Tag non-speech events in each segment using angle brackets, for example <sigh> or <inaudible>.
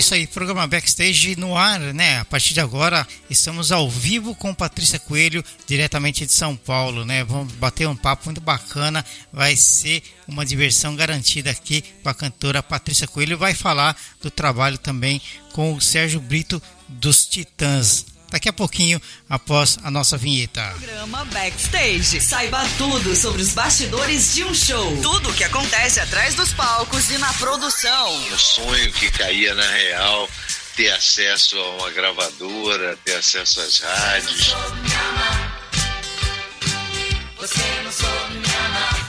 isso aí, programa Backstage no ar, né? A partir de agora estamos ao vivo com Patrícia Coelho, diretamente de São Paulo, né? Vamos bater um papo muito bacana, vai ser uma diversão garantida aqui com a cantora Patrícia Coelho. Vai falar do trabalho também com o Sérgio Brito dos Titãs daqui a pouquinho após a nossa vinheta. Programa Backstage. Saiba tudo sobre os bastidores de um show. Tudo o que acontece atrás dos palcos e na produção. Um sonho que caía na real, ter acesso a uma gravadora, ter acesso às rádios. Você não soube me amar.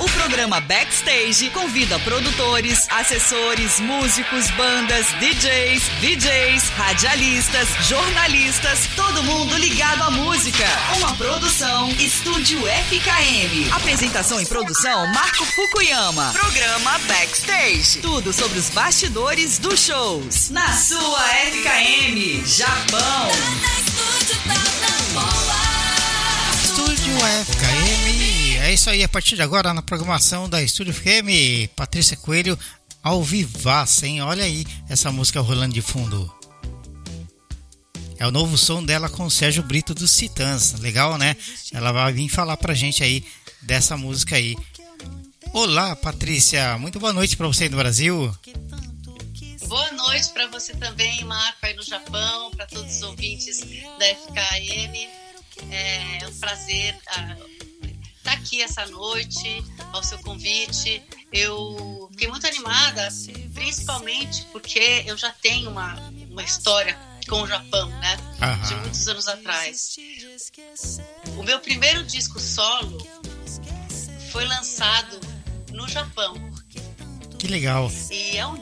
O programa Backstage convida produtores, assessores, músicos, bandas, DJs, VJs, radialistas, jornalistas, todo mundo ligado à música. Uma produção Estúdio FKM. Apresentação e produção Marco Fukuyama. Programa Backstage. Tudo sobre os bastidores dos shows. Na sua FKM, Japão. Estúdio FKM. É isso aí, a partir de agora na programação da Estúdio FM, Patrícia Coelho ao vivaço, hein? Olha aí essa música rolando de fundo. É o novo som dela com o Sérgio Brito dos Titãs. Legal, né? Ela vai vir falar pra gente aí dessa música aí. Olá, Patrícia. Muito boa noite para você no Brasil. Boa noite para você também, Marco, aí no Japão, para todos os ouvintes da FKM. É um prazer estar tá aqui essa noite, ao seu convite. Eu fiquei muito animada, principalmente porque eu já tenho uma, uma história com o Japão, né? De muitos anos atrás. O meu primeiro disco solo foi lançado no Japão. Que legal. E é um,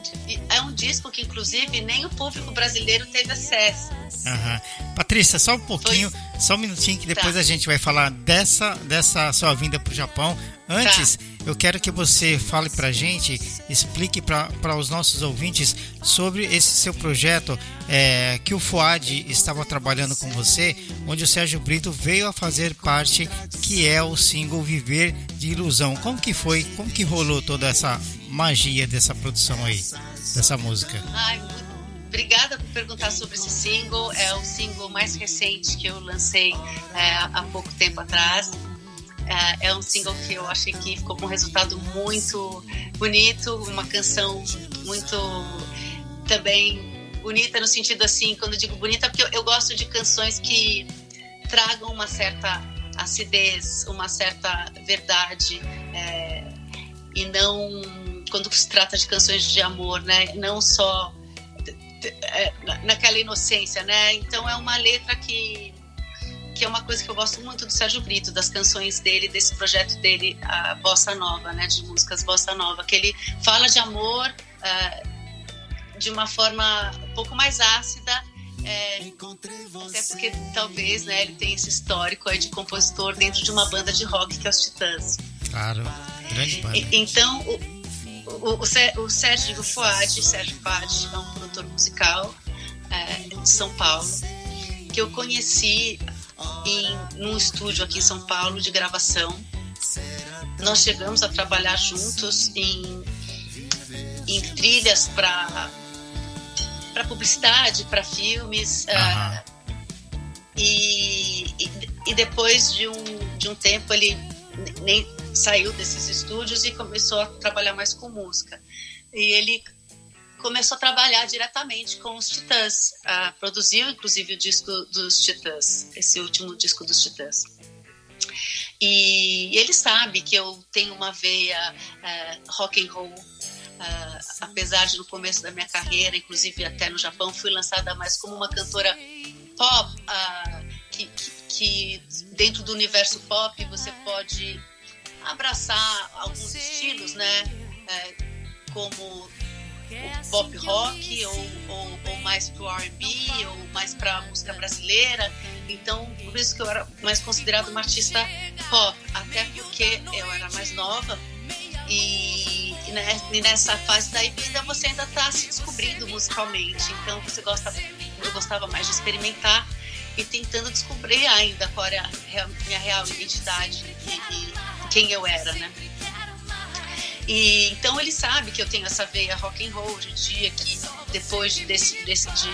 é um disco que, inclusive, nem o público brasileiro teve acesso. Aham. Patrícia, só um pouquinho, só um minutinho que depois Tá. a gente vai falar dessa, dessa sua vinda para o Japão. Antes, Tá. eu quero que você fale pra gente, explique para os nossos ouvintes sobre esse seu projeto é, que o Fuad estava trabalhando com você, onde o Sérgio Brito veio a fazer parte, que é o single Viver de Ilusão. Como que foi, como que rolou toda essa magia dessa produção aí, dessa música? Ai, obrigada por perguntar sobre esse single. É o single mais recente que eu lancei é, há pouco tempo atrás. É, é um single que eu achei que ficou com um resultado muito bonito, uma canção muito também bonita no sentido assim, quando eu digo bonita, porque eu, eu gosto de canções que tragam uma certa acidez, uma certa verdade, é, e não quando se trata de canções de amor, né? Não só é, na- naquela inocência, né? Então é uma letra que que é uma coisa que eu gosto muito do Sérgio Brito, das canções dele, desse projeto dele, a Bossa Nova, né? De músicas Bossa Nova, que ele fala de amor ah, de uma forma um pouco mais ácida. é, até porque talvez né, ele tenha esse histórico aí de compositor dentro de uma banda de rock que é os Titãs. Claro, grande banda. E- Então, o, o, o, o Sérgio Fuad, Sérgio Fuad, é um produtor musical é, de São Paulo, que eu conheci em, num estúdio aqui em São Paulo de gravação. Nós chegamos a trabalhar juntos em, em trilhas para para publicidade, para filmes. Ah, e, e, e depois de um, de um tempo ele nem saiu desses estúdios e começou a trabalhar mais com música. E ele começou a trabalhar diretamente com os Titãs, produziu inclusive o disco dos Titãs, esse último disco dos Titãs. E ele sabe que eu tenho uma veia eh, rock and roll, ah, apesar de no começo da minha carreira, inclusive até no Japão, fui lançada mais como uma cantora pop, que, que, que dentro do universo pop você pode abraçar alguns estilos, né? É, como o pop rock ou, ou, ou mais pro R&B ou mais para música brasileira. Então, por isso que eu era mais considerada uma artista pop, até porque eu era mais nova E, e nessa fase da vida você ainda está se descobrindo musicalmente. Então você gosta, eu gostava mais de experimentar e tentando descobrir ainda qual era a minha real identidade e, e quem eu era, né? E então ele sabe que eu tenho essa veia rock and roll hoje em dia, que depois desse, desse de,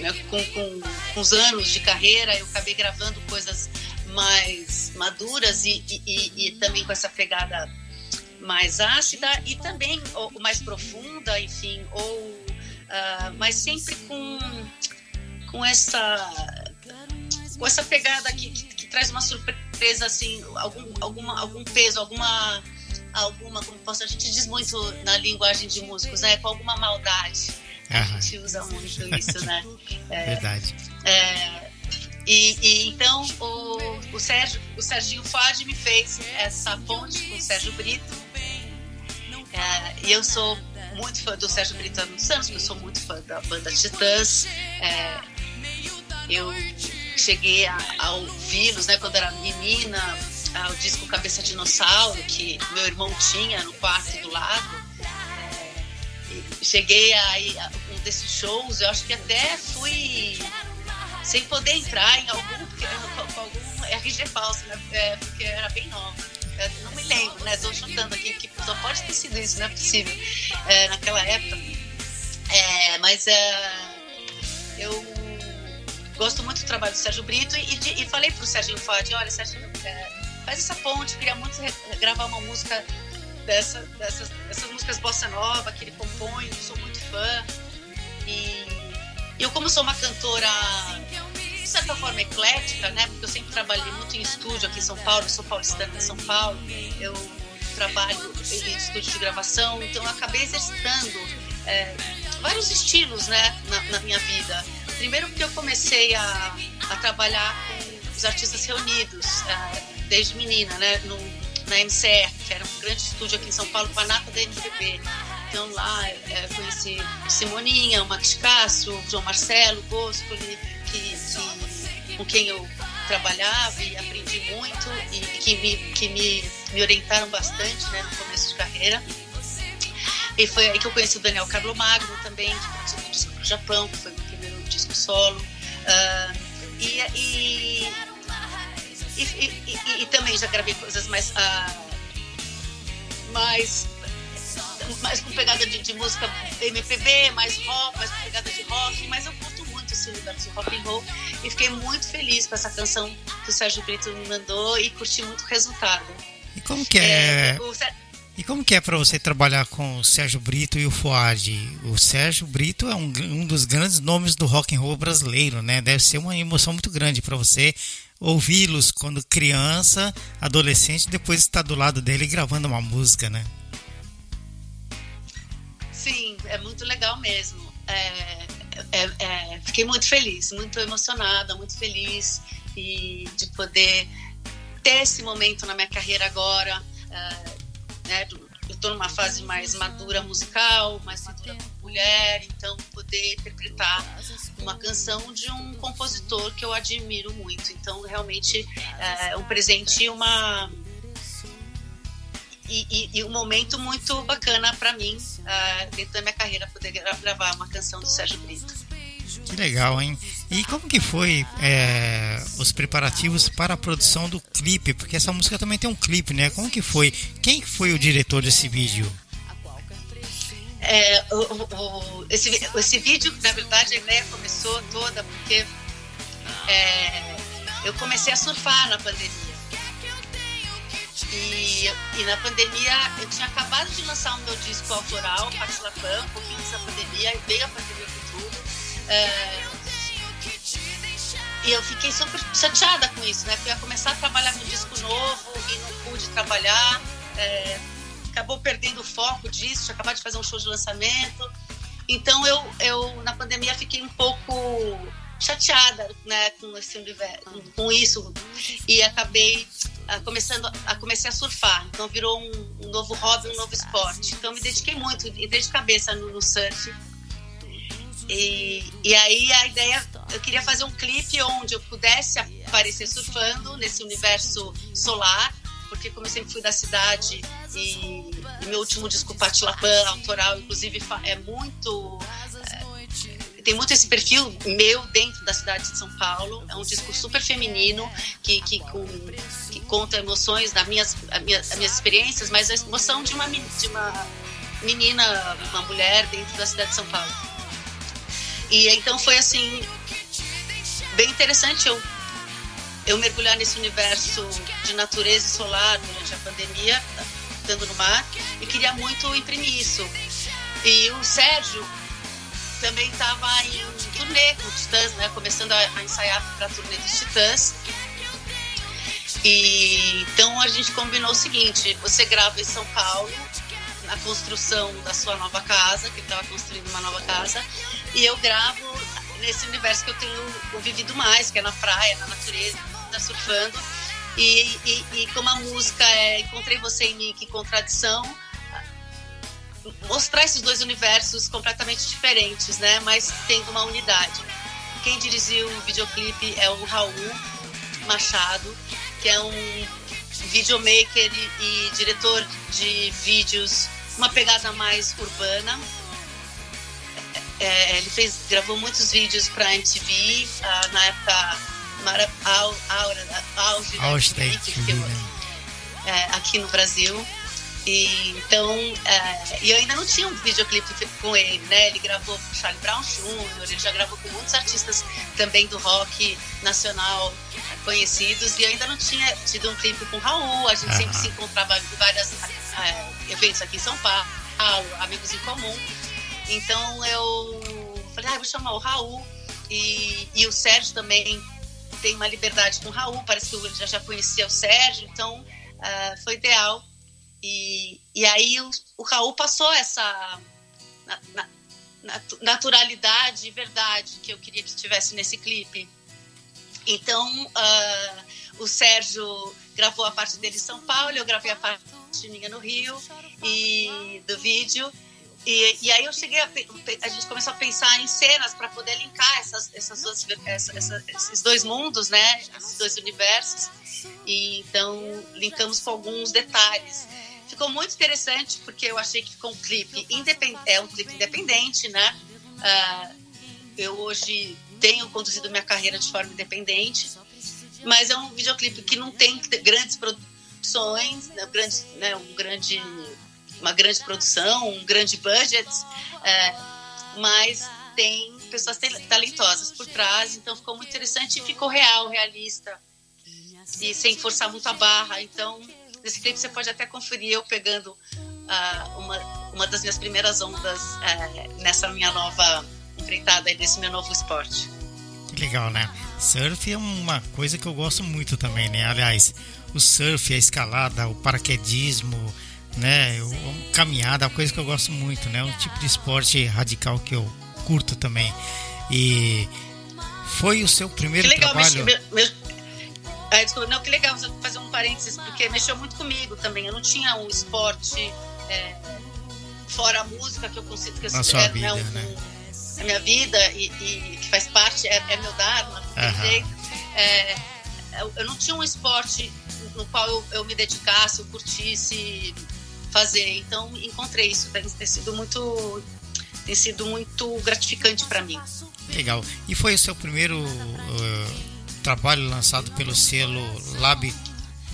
né, com, com, com, os anos de carreira eu acabei gravando coisas mais maduras e, e, e também com essa pegada mais ácida e também ou, mais profunda, enfim, ou uh, mas sempre com com essa com essa pegada que, que, que, traz uma surpresa assim, algum alguma algum peso, alguma alguma como posso a gente diz muito na linguagem de músicos, né, com alguma maldade. A gente usa muito isso, né? <laughs> É, Verdade. É, e, e, então o, o Sérgio, o Serginho Fad me fez essa ponte com o Sérgio Brito. É, e eu sou muito fã do Sérgio Brito há muitos anos, eu sou muito fã da banda Titãs. É, eu cheguei a, a ouvi-los né, quando era menina, ao disco Cabeça Dinossauro, que meu irmão tinha no quarto do lado. É, cheguei a, a um desses shows, eu acho que até fui sem poder entrar em algum, porque, com algum RG falso, né? É, porque era bem nova. Eu não me lembro, né? Estou chutando aqui, que só pode ter sido isso, não é possível. É, naquela época. É, mas é, eu gosto muito do trabalho do Sérgio Brito e, e, e falei pro Sérgio Fadi, olha, Sérgio, é, faz essa ponte, queria muito gravar uma música dessa, dessas, dessas músicas bossa nova que ele compõe, sou muito fã. E eu, como sou uma cantora, de certa forma, eclética, né? Porque eu sempre trabalhei muito em estúdio aqui em São Paulo, sou paulistana em São Paulo, eu trabalho em estúdio de gravação, então eu acabei exercitando é, vários estilos, né, na, na, minha vida. Primeiro porque eu comecei a, a trabalhar com os artistas reunidos, é, desde menina, né, no, na MCR, que era um grande estúdio aqui em São Paulo, com a nata da MPB. Então lá é, conheci Simoninha, o Max Castro, o João Marcelo, Boscoli, que, que, com quem eu trabalhava e aprendi muito e que me, que me, me orientaram bastante né, no começo de carreira. E foi aí que eu conheci o Daniel Carlo Magno também, que produziu um disco pro Japão, que foi meu primeiro disco solo. Uh, e, e, e, e, também já gravei coisas mais, uh, mais mais com pegada de, de, música MPB, mais rock, mais com pegada de rock, mas eu curto muito esse universo rock and roll e fiquei muito feliz com essa canção que o Sérgio Brito me mandou e curti muito o resultado. E como que é? é o, e como que é para você trabalhar com o Sérgio Brito e o Fuad? O Sérgio Brito é um, um dos grandes nomes do rock and roll brasileiro, né? Deve ser uma emoção muito grande para você ouvi-los quando criança, adolescente, depois estar do lado dele gravando uma música, né? Sim, é muito legal mesmo. É, é, é, fiquei muito feliz, muito emocionada, muito feliz e de poder ter esse momento na minha carreira agora. É, né, eu estou numa fase mais madura musical, mais madura mulher, então poder interpretar uma canção de um compositor que eu admiro muito. Então realmente é um presente e uma e, e, e, um momento muito bacana para mim, uh, dentro da minha carreira, poder gravar uma canção do Sérgio Brito. Que legal, hein? E como que foi é, os preparativos para a produção do clipe? Porque essa música também tem um clipe, né? Como que foi? Quem foi o diretor desse vídeo? É, o, o, esse, esse vídeo, na verdade, a ideia começou toda porque é, eu comecei a surfar na pandemia. E, e, na pandemia, eu tinha acabado de lançar o meu disco autoral, Patilapam, um pouquinho da pandemia, e veio a pandemia com tudo. É, e eu fiquei super chateada com isso, né? Porque eu ia começar a trabalhar com disco novo e não pude trabalhar. É, acabou perdendo o foco disso, tinha acabado de fazer um show de lançamento. Então eu, eu na pandemia fiquei um pouco chateada né, com esse universo, com isso. E acabei uh, começando a comecei a surfar. Então virou um, um, novo hobby um novo esporte. Então me dediquei muito entrei de cabeça no, no surf. E, e aí a ideia eu queria fazer um clipe onde eu pudesse aparecer surfando nesse universo solar porque como eu sempre fui da cidade e, e meu último disco Patilapan, autoral, inclusive é muito é, tem muito esse perfil meu dentro da cidade de São Paulo. É um disco super feminino que, que, com, que conta emoções das minhas, minhas, minhas experiências, mas a emoção de uma, de uma menina, uma mulher dentro da cidade de São Paulo. E então foi assim bem interessante eu eu mergulhar nesse universo de natureza solar durante a pandemia, estando no mar, e queria muito imprimir isso. E o Sérgio também estava em turnê com os Titãs, né, começando a, a ensaiar para a turnê dos Titãs. E então a gente combinou o seguinte: você grava em São Paulo, na construção da sua nova casa, que estava construindo uma nova casa, e eu gravo nesse universo que eu tenho vivido mais, que é na praia, na natureza, tá surfando. E, e, e como a música é Encontrei Você em Mim, que contradição, mostrar esses dois universos completamente diferentes, né? Mas tendo uma unidade. Quem dirigiu o videoclipe é o Raul Machado, que é um videomaker e, e diretor de vídeos, uma pegada mais urbana é, ele fez, gravou muitos vídeos para MTV, ah, na época Mara, Aura, auge da MTV, né? é, aqui no Brasil. E, então, é, eu ainda não tinha um videoclipe com ele, né? Ele gravou com Charlie Brown Jr., ele já gravou com muitos artistas também do rock nacional conhecidos, e eu ainda não tinha tido um clipe com Raul. A gente sempre se encontrava em vários é, eventos aqui em São Paulo, amigos em comum. Então eu falei, ah, vou chamar o Raul. E, e o Sérgio também tem uma liberdade com o Raul, parece que eu já, conhecia o Sérgio, então uh, foi ideal. E, e aí o, o Raul passou essa na, na, naturalidade e verdade que eu queria que estivesse nesse clipe. Então uh, o Sérgio gravou a parte dele em São Paulo, eu gravei a parte minha no Rio e do vídeo. E, e aí eu cheguei a, a gente começou a pensar em cenas para poder linkar essas, essas duas, essa, essa, esses dois mundos, né? Esses dois universos. E então linkamos com alguns detalhes. Ficou muito interessante porque eu achei que ficou um clipe independente, é um clipe independente, né? Uh, eu hoje tenho conduzido minha carreira de forma independente, mas é um videoclipe que não tem grandes produções, né? Grande, né? um grande uma grande produção, um grande budget, é, mas tem pessoas talentosas por trás, então ficou muito interessante e ficou real, realista e sem forçar muito a barra. Então, nesse clipe você pode até conferir eu pegando uh, uma, uma das minhas primeiras ondas uh, nessa minha nova empreitada, nesse meu novo esporte. Legal, né? Surf é uma coisa que eu gosto muito também, né? Aliás, o surf, a escalada, o paraquedismo, né? O, caminhada, uma coisa que eu gosto muito, né? Um tipo de esporte radical que eu curto também. E foi o seu primeiro que legal, trabalho? Mexi, me, me, ah, desculpa, não, que legal fazer um parênteses, porque mexeu muito comigo também. Eu não tinha um esporte é, fora a música que eu consigo que Na sua é, vida, né? Um, né? a minha vida e, e, que faz parte, é, é meu dharma, uhum. É, eu, eu, não tinha um esporte no qual eu, eu me dedicasse, eu curtisse fazer. Então encontrei isso, tem, tem sido muito tem sido muito gratificante para mim. Legal. E foi o seu primeiro uh, trabalho lançado pelo selo Lab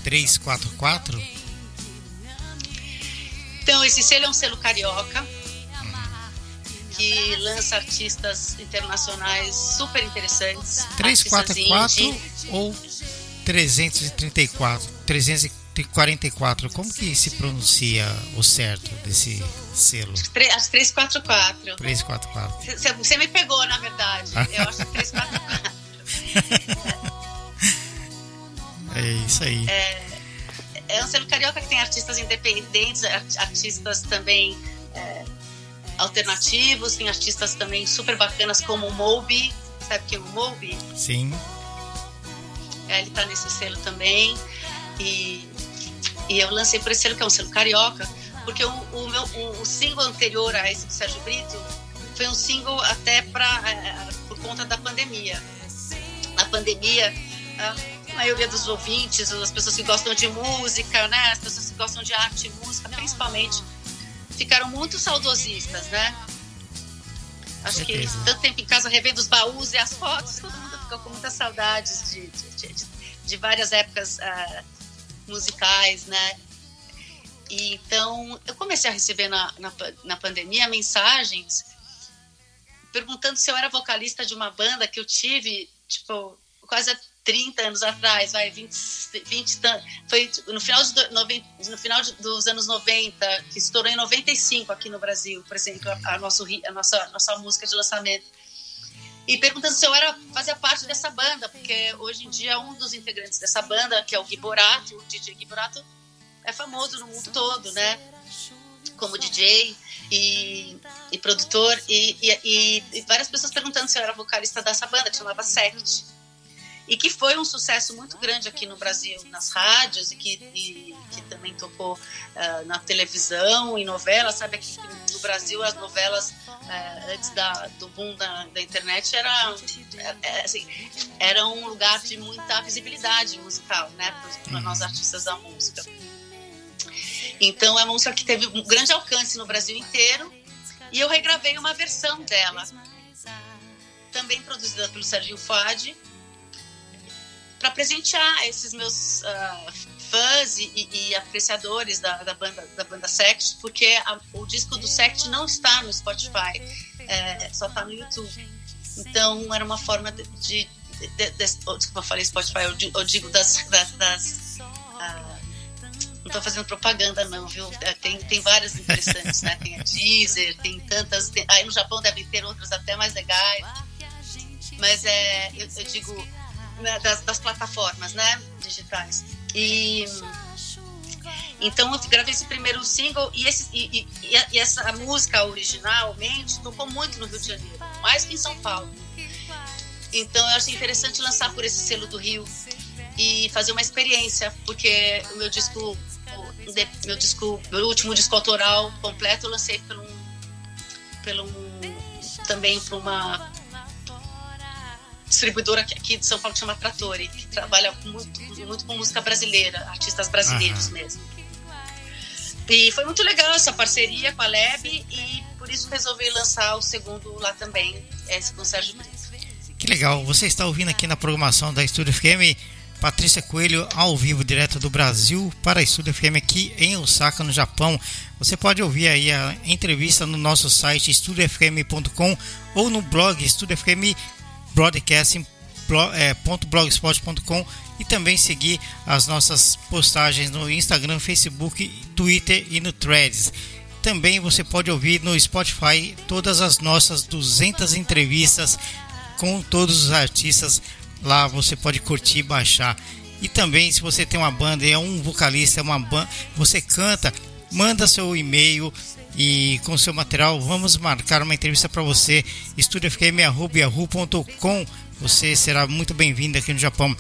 344? Então, esse selo é um selo carioca que lança artistas internacionais super interessantes. 344 ou 334? 334 44, como que se pronuncia o certo desse selo? As 344. 344. Você me pegou, na verdade. Eu acho 344. <laughs> é isso aí. É, é um selo carioca que tem artistas independentes, artistas também é, alternativos, tem artistas também super bacanas como o Moby. Sabe quem é o Moby? Sim. É, ele está nesse selo também. E e eu lancei por esse selo, que é um selo carioca, porque o, o, meu, o, o single anterior a esse do Sérgio Brito foi um single até pra, é, por conta da pandemia. Na pandemia, maioria dos ouvintes, as pessoas que gostam de música, né? As pessoas que gostam de arte e música, principalmente, ficaram muito saudosistas, né? Acho que tanto tempo em casa revendo os baús e as fotos, todo mundo ficou com muitas saudades de, de, de, de várias épocas uh, musicais, né? E, então, eu comecei a receber na, na, na pandemia mensagens perguntando se eu era vocalista de uma banda que eu tive, tipo, quase 30 anos atrás, vai, 20, 20 foi no final, de, no final dos anos 90, que estourou em 95 aqui no Brasil, por exemplo, a, a, nosso, a nossa, nossa música de lançamento. E perguntando se eu era fazia parte dessa banda, porque hoje em dia um dos integrantes dessa banda, que é o Gui Borato, o DJ Gui Borato, é famoso no mundo todo, né? Como DJ e, e produtor, e, e, e, várias pessoas perguntando se eu era vocalista dessa banda, que chamava Sect e que foi um sucesso muito grande aqui no Brasil, nas rádios, e que, e, que também tocou uh, na televisão e novelas. Sabe aqui no Brasil as novelas, uh, antes da, do boom da, da internet, era, era, é, é, assim, era um lugar de muita visibilidade musical, né, para nós artistas da música. Então é uma música que teve um grande alcance no Brasil inteiro, e eu regravei uma versão dela, também produzida pelo Serginho Fadi, para presentear esses meus uh, fãs e, e, apreciadores da, da, banda da banda Sect, porque a, o disco do Sect não está no Spotify, é, só está no YouTube. Então era uma forma de, de, de, de desculpa, eu falei Spotify, eu, eu digo das, das, das uh, não estou fazendo propaganda não, viu? É, tem, tem várias interessantes, né? Tem a Deezer, tem tantas. Tem, aí no Japão deve ter outras até mais legais. Mas é, eu, eu digo, né, das, das, plataformas né, digitais. E então eu gravei esse primeiro single e, esse, e, e, e, essa música originalmente tocou muito no Rio de Janeiro, mais que em São Paulo. Então eu achei interessante lançar por esse selo do Rio e fazer uma experiência, porque o meu disco, o meu disco, meu último disco autoral completo eu lancei pelo, pelo também para uma distribuidora aqui de São Paulo que chama Trattori, que trabalha muito, muito com música brasileira, artistas brasileiros uhum. mesmo. E foi muito legal essa parceria com a Leb e por isso resolvi lançar o segundo lá também, esse com o Sérgio Brito. Que legal, você está ouvindo aqui na programação da Estúdio FM Patrícia Coelho ao vivo direto do Brasil para a Estúdio FM aqui em Osaka, no Japão. Você pode ouvir aí a entrevista no nosso site estudiofm.com ou no blog Estúdio FM broadcasting.blogspot.com é, e também seguir as nossas postagens no Instagram, Facebook, Twitter e no Threads. Também você pode ouvir no Spotify todas as nossas 200 entrevistas com todos os artistas. Lá você pode curtir e baixar. E também, se você tem uma banda, é um vocalista, é uma banda, você canta, manda seu e-mail e com seu material vamos marcar uma entrevista para você. Estudiofm.yahoo.com você será muito bem-vindo aqui no Japão.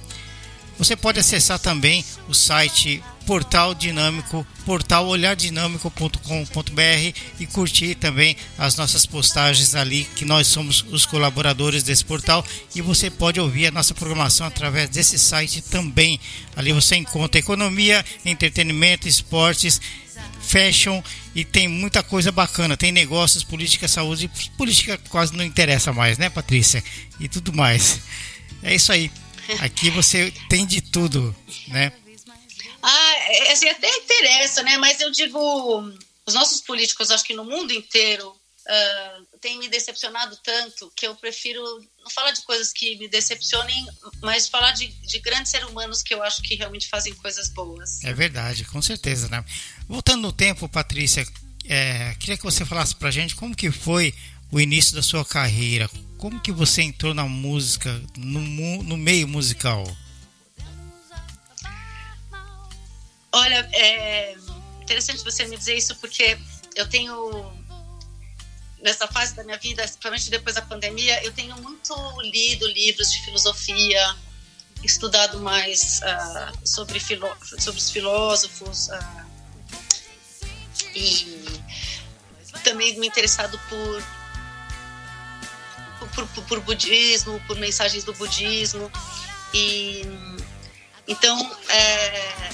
Você pode acessar também o site Portal Dinâmico, portalolhardinâmico.com.br e curtir também as nossas postagens ali, que nós somos os colaboradores desse portal. E você pode ouvir a nossa programação através desse site também. Ali você encontra economia, entretenimento, esportes fashion e tem muita coisa bacana. Tem negócios, política, saúde. Política quase não interessa mais, né, Patrícia? E tudo mais. É isso aí. Aqui você tem de tudo, né? Ah, é, assim, até interessa, né? Mas eu digo, os nossos políticos, acho que no mundo inteiro, uh, têm me decepcionado tanto que eu prefiro não falar de coisas que me decepcionem, mas falar de, de grandes seres humanos que eu acho que realmente fazem coisas boas. É verdade, com certeza, né? Voltando no tempo, Patrícia, é, queria que você falasse pra gente como que foi o início da sua carreira. Como que você entrou na música, no, no meio musical? Olha, é interessante você me dizer isso porque eu tenho nessa fase da minha vida, principalmente depois da pandemia, eu tenho muito lido livros de filosofia, estudado mais uh, sobre, sobre os filósofos uh, e também me interessado por por, por, por budismo, por mensagens do budismo. E Então, é,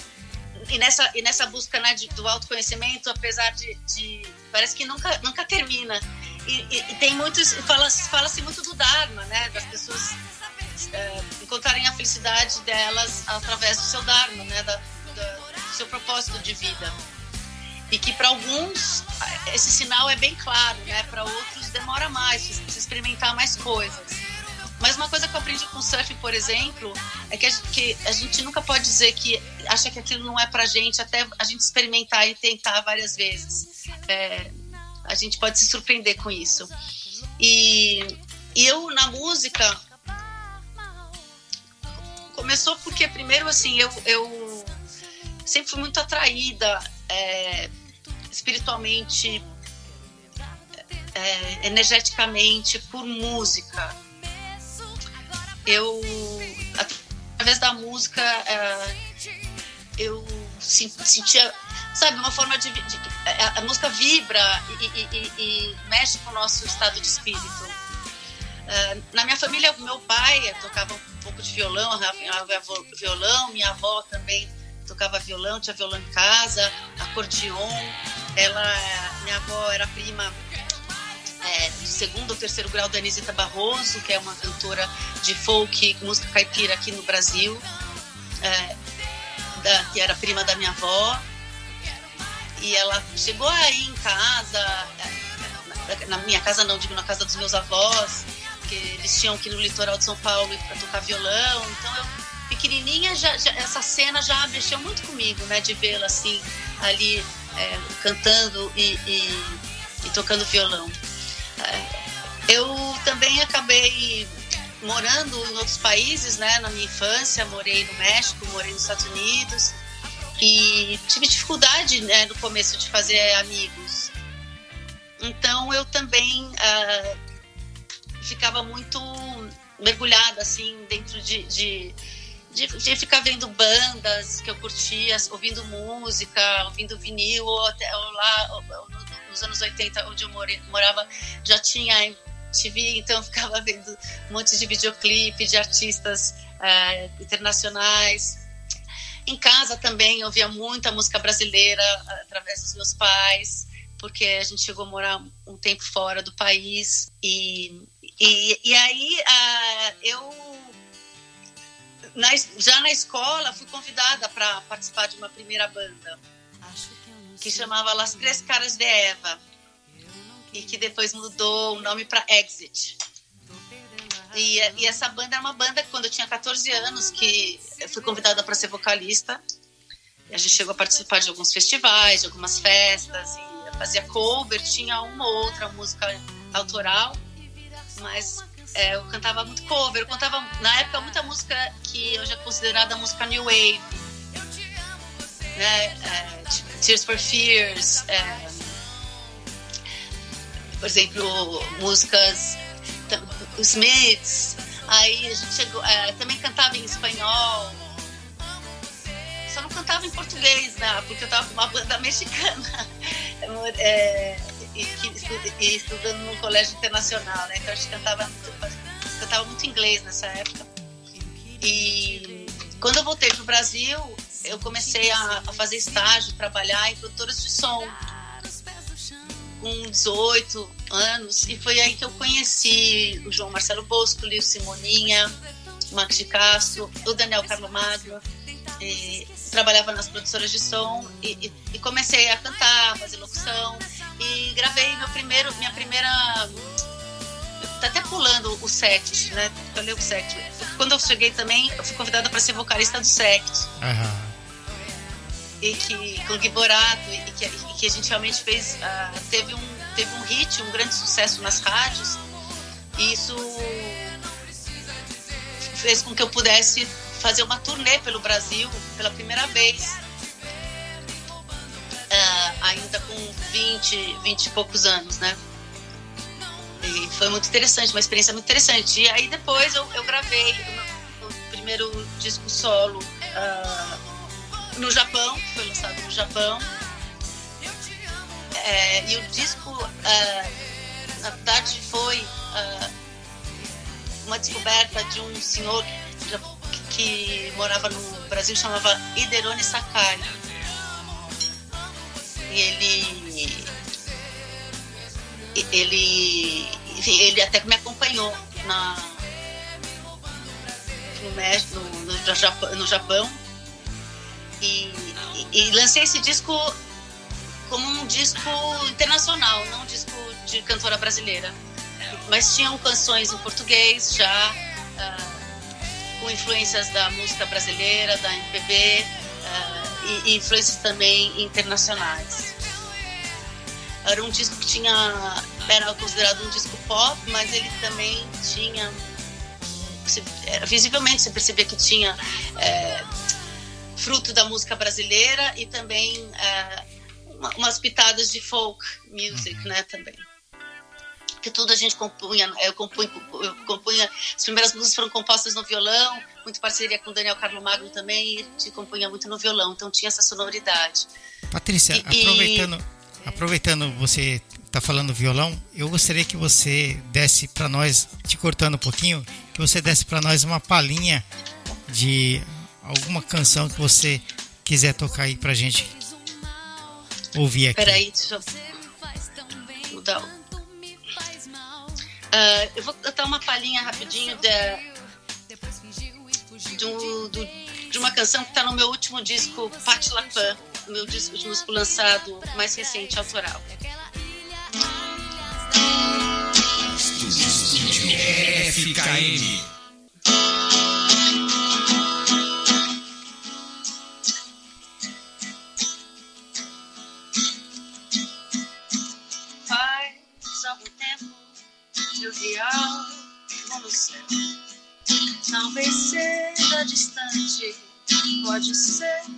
e, nessa, e nessa busca né, de, do autoconhecimento, apesar de, de, Parece que nunca, nunca termina. E, e, e tem muitos. Fala-se fala muito do Dharma, né? Das pessoas é, encontrarem a felicidade delas através do seu Dharma, né? Da, da, do seu propósito de vida. E que para alguns esse sinal é bem claro, né? Para outros demora mais, precisa experimentar mais coisas. Mas uma coisa que eu aprendi com o surf, por exemplo, é que a, gente, que a gente nunca pode dizer que acha que aquilo não é pra gente até a gente experimentar e tentar várias vezes. É, a gente pode se surpreender com isso. E, e eu, na música, começou porque, primeiro, assim, eu, eu sempre fui muito atraída é, espiritualmente, é, energeticamente, por música eu através da música é, eu sentia sabe uma forma de, de a, música vibra e, e, e, e, mexe com o nosso estado de espírito. É, na minha família meu pai tocava um pouco de violão violão minha avó também tocava violão tinha violão em casa acordeon. Ela minha avó era prima é, do segundo ou terceiro grau da Anisita Barroso, que é uma cantora de folk, música caipira aqui no Brasil, é, da, que era prima da minha avó. E ela chegou aí em casa, é, na minha casa não, digo na casa dos meus avós, que eles tinham aqui no litoral de São Paulo para tocar violão. Então eu, pequenininha, já, já, essa cena já mexeu muito comigo, né, de vê-la assim, ali é, cantando e, e, e tocando violão. Eu também acabei morando em outros países, né? Na minha infância, morei no México, morei nos Estados Unidos e tive dificuldade, né, no começo de fazer amigos. Então eu também uh, ficava muito mergulhada assim dentro de, de, de, de, ficar vendo bandas que eu curtia, ouvindo música, ouvindo vinil, ou até ou lá nos anos 80, onde eu morava, já tinha MTV, então eu ficava <laughs> vendo um monte de videoclipe de artistas uh, internacionais. Em casa também ouvia muita música brasileira através dos meus pais, porque a gente chegou a morar um tempo fora do país. E, e, e aí uh, eu, na, já na escola, fui convidada para participar de uma primeira banda que chamava Las Três Caras de Eva e que depois mudou o nome para Exit. E, e, essa banda era uma banda quando eu tinha 14 anos que eu fui convidada para ser vocalista. A gente chegou a participar de alguns festivais, de algumas festas e fazia cover, tinha uma ou outra música autoral, mas é, eu cantava muito cover, eu cantava na época muita música que hoje é considerada música new wave, né? É, tipo, Tears for Fears, é, por exemplo, músicas Smiths, aí a gente chegou, é, também cantava em espanhol, só não cantava em português, né? Porque eu tava com uma banda <laughs> mexicana é, e, e, estudando no colégio internacional, né? Então a gente cantava muito, cantava muito inglês nessa época. E quando eu voltei pro Brasil, eu comecei a, a fazer estágio, trabalhar em produtoras de som com 18 anos e foi aí que eu conheci o João Marcelo Bosco, o Simoninha, Max de Castro, o Daniel Carlo Magno. E, trabalhava nas produtoras de som e, e, e, comecei a cantar, fazer locução e gravei meu primeiro, minha primeira tá até pulando o sect, né? Falei o sect. Quando eu cheguei também, eu fui convidada para ser vocalista do sect. Uhum e que com Giborato e que, e que a gente realmente fez uh, teve um teve um hit um grande sucesso nas rádios. E isso fez com que eu pudesse fazer uma turnê pelo Brasil pela primeira vez. Uh, ainda com 20 20 e poucos anos né? E foi muito interessante uma experiência muito interessante. E aí depois eu, eu gravei o meu primeiro disco solo uh, no Japão, foi lançado no Japão. É, e o disco, uh, na verdade, foi uh, uma descoberta de um senhor que, que morava no Brasil chamava Iderone Sakai. E ele. Ele. Enfim, ele até me acompanhou na, no, México, no, no, no Japão. E, e, lancei esse disco como um disco internacional, não um disco de cantora brasileira. Mas tinham canções em português já, uh, com influências da música brasileira, da MPB uh, ah, e, e influências também internacionais. Era um disco que tinha, era considerado um disco pop, mas ele também tinha, visivelmente você percebia que tinha é, fruto da música brasileira e também é, umas pitadas de folk music, uhum. né, também. Que tudo a gente compunha, eu compunha, eu compunha, as primeiras músicas foram compostas no violão, muito parceria com Daniel Carlo Magno também, e a gente compunha muito no violão, então tinha essa sonoridade. Patrícia, e, aproveitando, e... aproveitando você está falando violão, eu gostaria que você desse para nós, te cortando um pouquinho, que você desse para nós uma palhinha de alguma canção que você quiser tocar aí pra gente ouvir aqui. Peraí, deixa eu mudar. Uh, eu vou dar uma palhinha rapidinho de, do, do, de uma canção que está no meu último disco, Patti LaPan, meu disco de músico lançado mais recente, autoral. FKM pode ser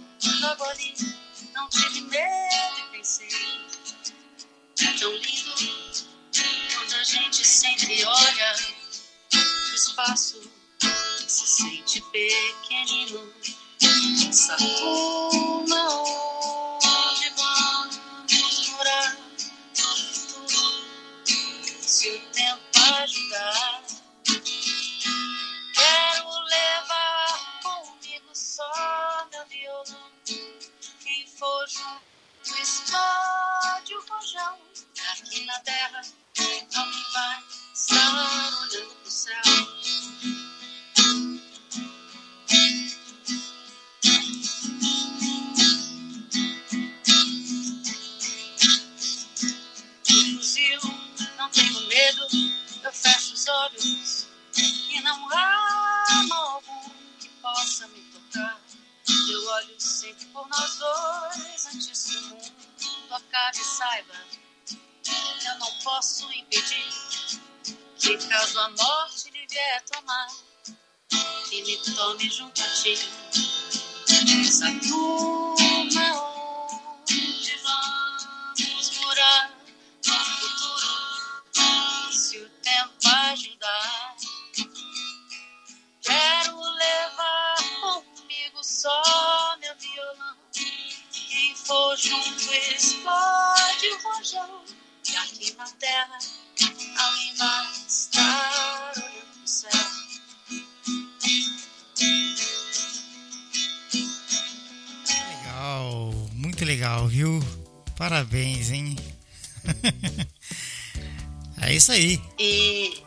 Parabéns, hein? <laughs> É isso aí. E,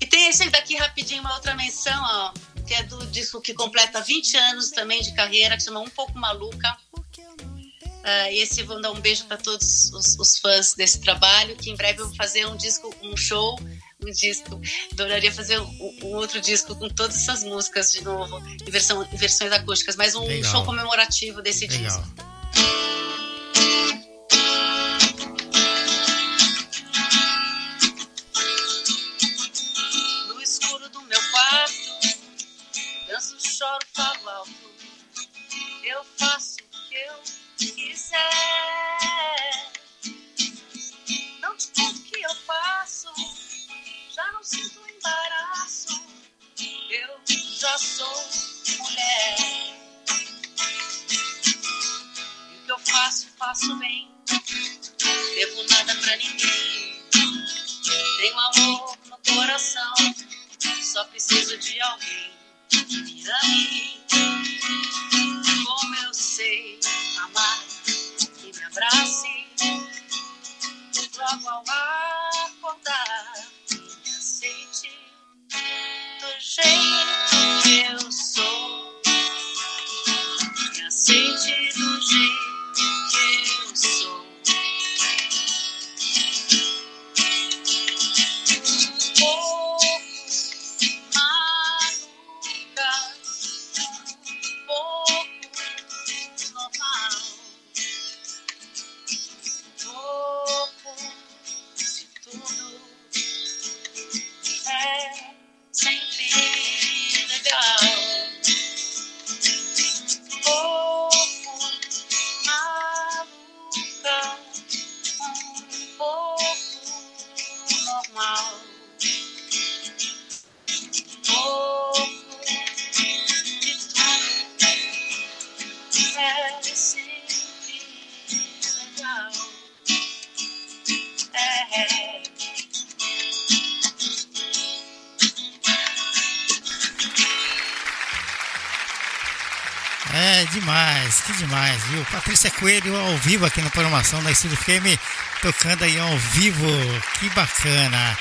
e tem esse daqui rapidinho, uma outra menção, ó, que é do disco que completa 20 anos também de carreira, que chama Um Pouco Maluca. Uh, e esse vou dar um beijo para todos os, os, fãs desse trabalho, que em breve eu vou fazer um disco, um show, um disco. Adoraria fazer um, um outro disco com todas essas músicas de novo, em, versão, em versões acústicas, mas um Legal. show comemorativo desse Legal. disco. Patrícia Coelho ao vivo aqui na programação da Estúdio FM, tocando aí ao vivo, que bacana.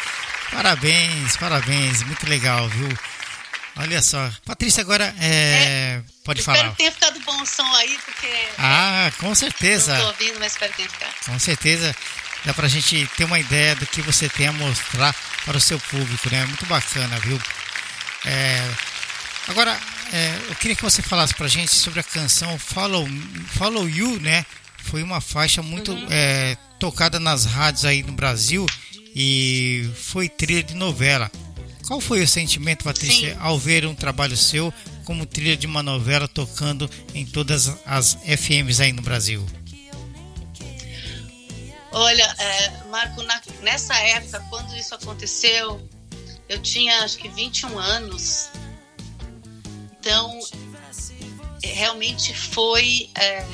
Parabéns, parabéns, muito legal, viu? Olha só. Patrícia, agora é... É, pode espero falar. Espero que tenha ficado bom o som aí, porque. Ah, com certeza. Não tô ouvindo, mas espero que tenha ficado. Com certeza. Dá pra gente ter uma ideia do que você tem a mostrar para o seu público, né? Muito bacana, viu? É... Agora, é, eu queria que você falasse pra gente sobre a canção Follow, Follow You, né? Foi uma faixa muito uhum. é, tocada nas rádios aí no Brasil e foi trilha de novela. Qual foi o sentimento, Patrícia, Sim. ao ver um trabalho seu como trilha de uma novela tocando em todas as FMs aí no Brasil? Olha, é, Marco, na, nessa época, quando isso aconteceu, eu tinha acho que 21 anos então, realmente foi é,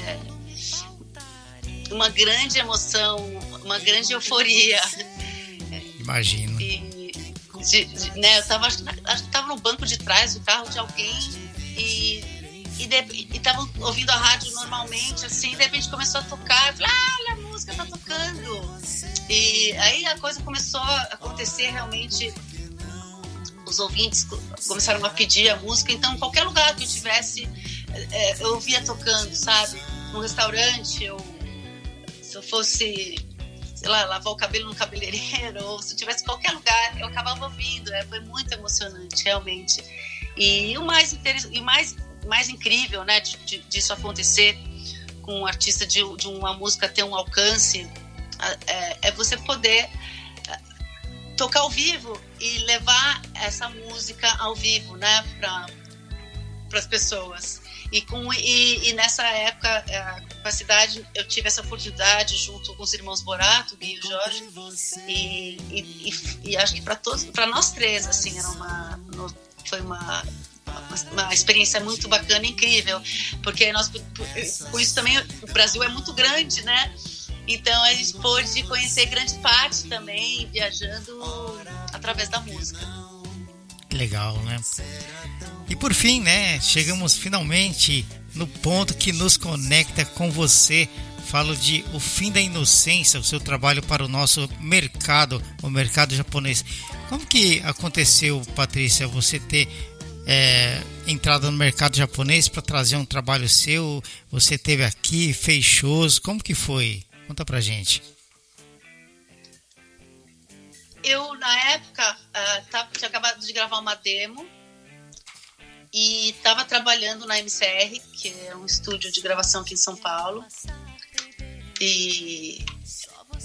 uma grande emoção, uma grande euforia. Imagino. E, de, de, né, eu estava acho que estava no banco de trás do carro de alguém e e estavam ouvindo a rádio normalmente, assim, de repente começou a tocar, eu falei, ah, olha a música tá tocando. E aí a coisa começou a acontecer realmente os ouvintes começaram a pedir a música, então qualquer lugar que eu tivesse, é, eu ouvia tocando, sabe? No restaurante, ou se eu fosse, sei lá, lavar o cabelo no cabeleireiro, ou se eu tivesse qualquer lugar, eu acabava ouvindo, é, foi muito emocionante, realmente. E o mais, e mais, mais incrível, né, de, de, disso acontecer com um artista de, de uma música ter um alcance, é, é você poder tocar ao vivo e levar essa música ao vivo, né, para as pessoas. E, com, e, e, nessa época, é, com a cidade, eu tive essa oportunidade junto com os irmãos Borato, Gui e Jorge, e, e, e acho que para todos, para nós três, assim, era uma, foi uma uma experiência muito bacana, incrível, porque nós, com isso também, o Brasil é muito grande, né? Então a gente pôde conhecer grande parte também viajando através da música. Legal, né? E por fim, né, chegamos finalmente no ponto que nos conecta com você. Falo de O Fim da Inocência, o seu trabalho para o nosso mercado, o mercado japonês. Como que aconteceu, Patrícia, você ter é, no mercado japonês para trazer um trabalho seu? Você teve aqui, fez shows, como que foi? Conta pra gente. Eu, na época, uh, tava, tinha acabado de gravar uma demo e estava trabalhando na MCR, que é um estúdio de gravação aqui em São Paulo. E,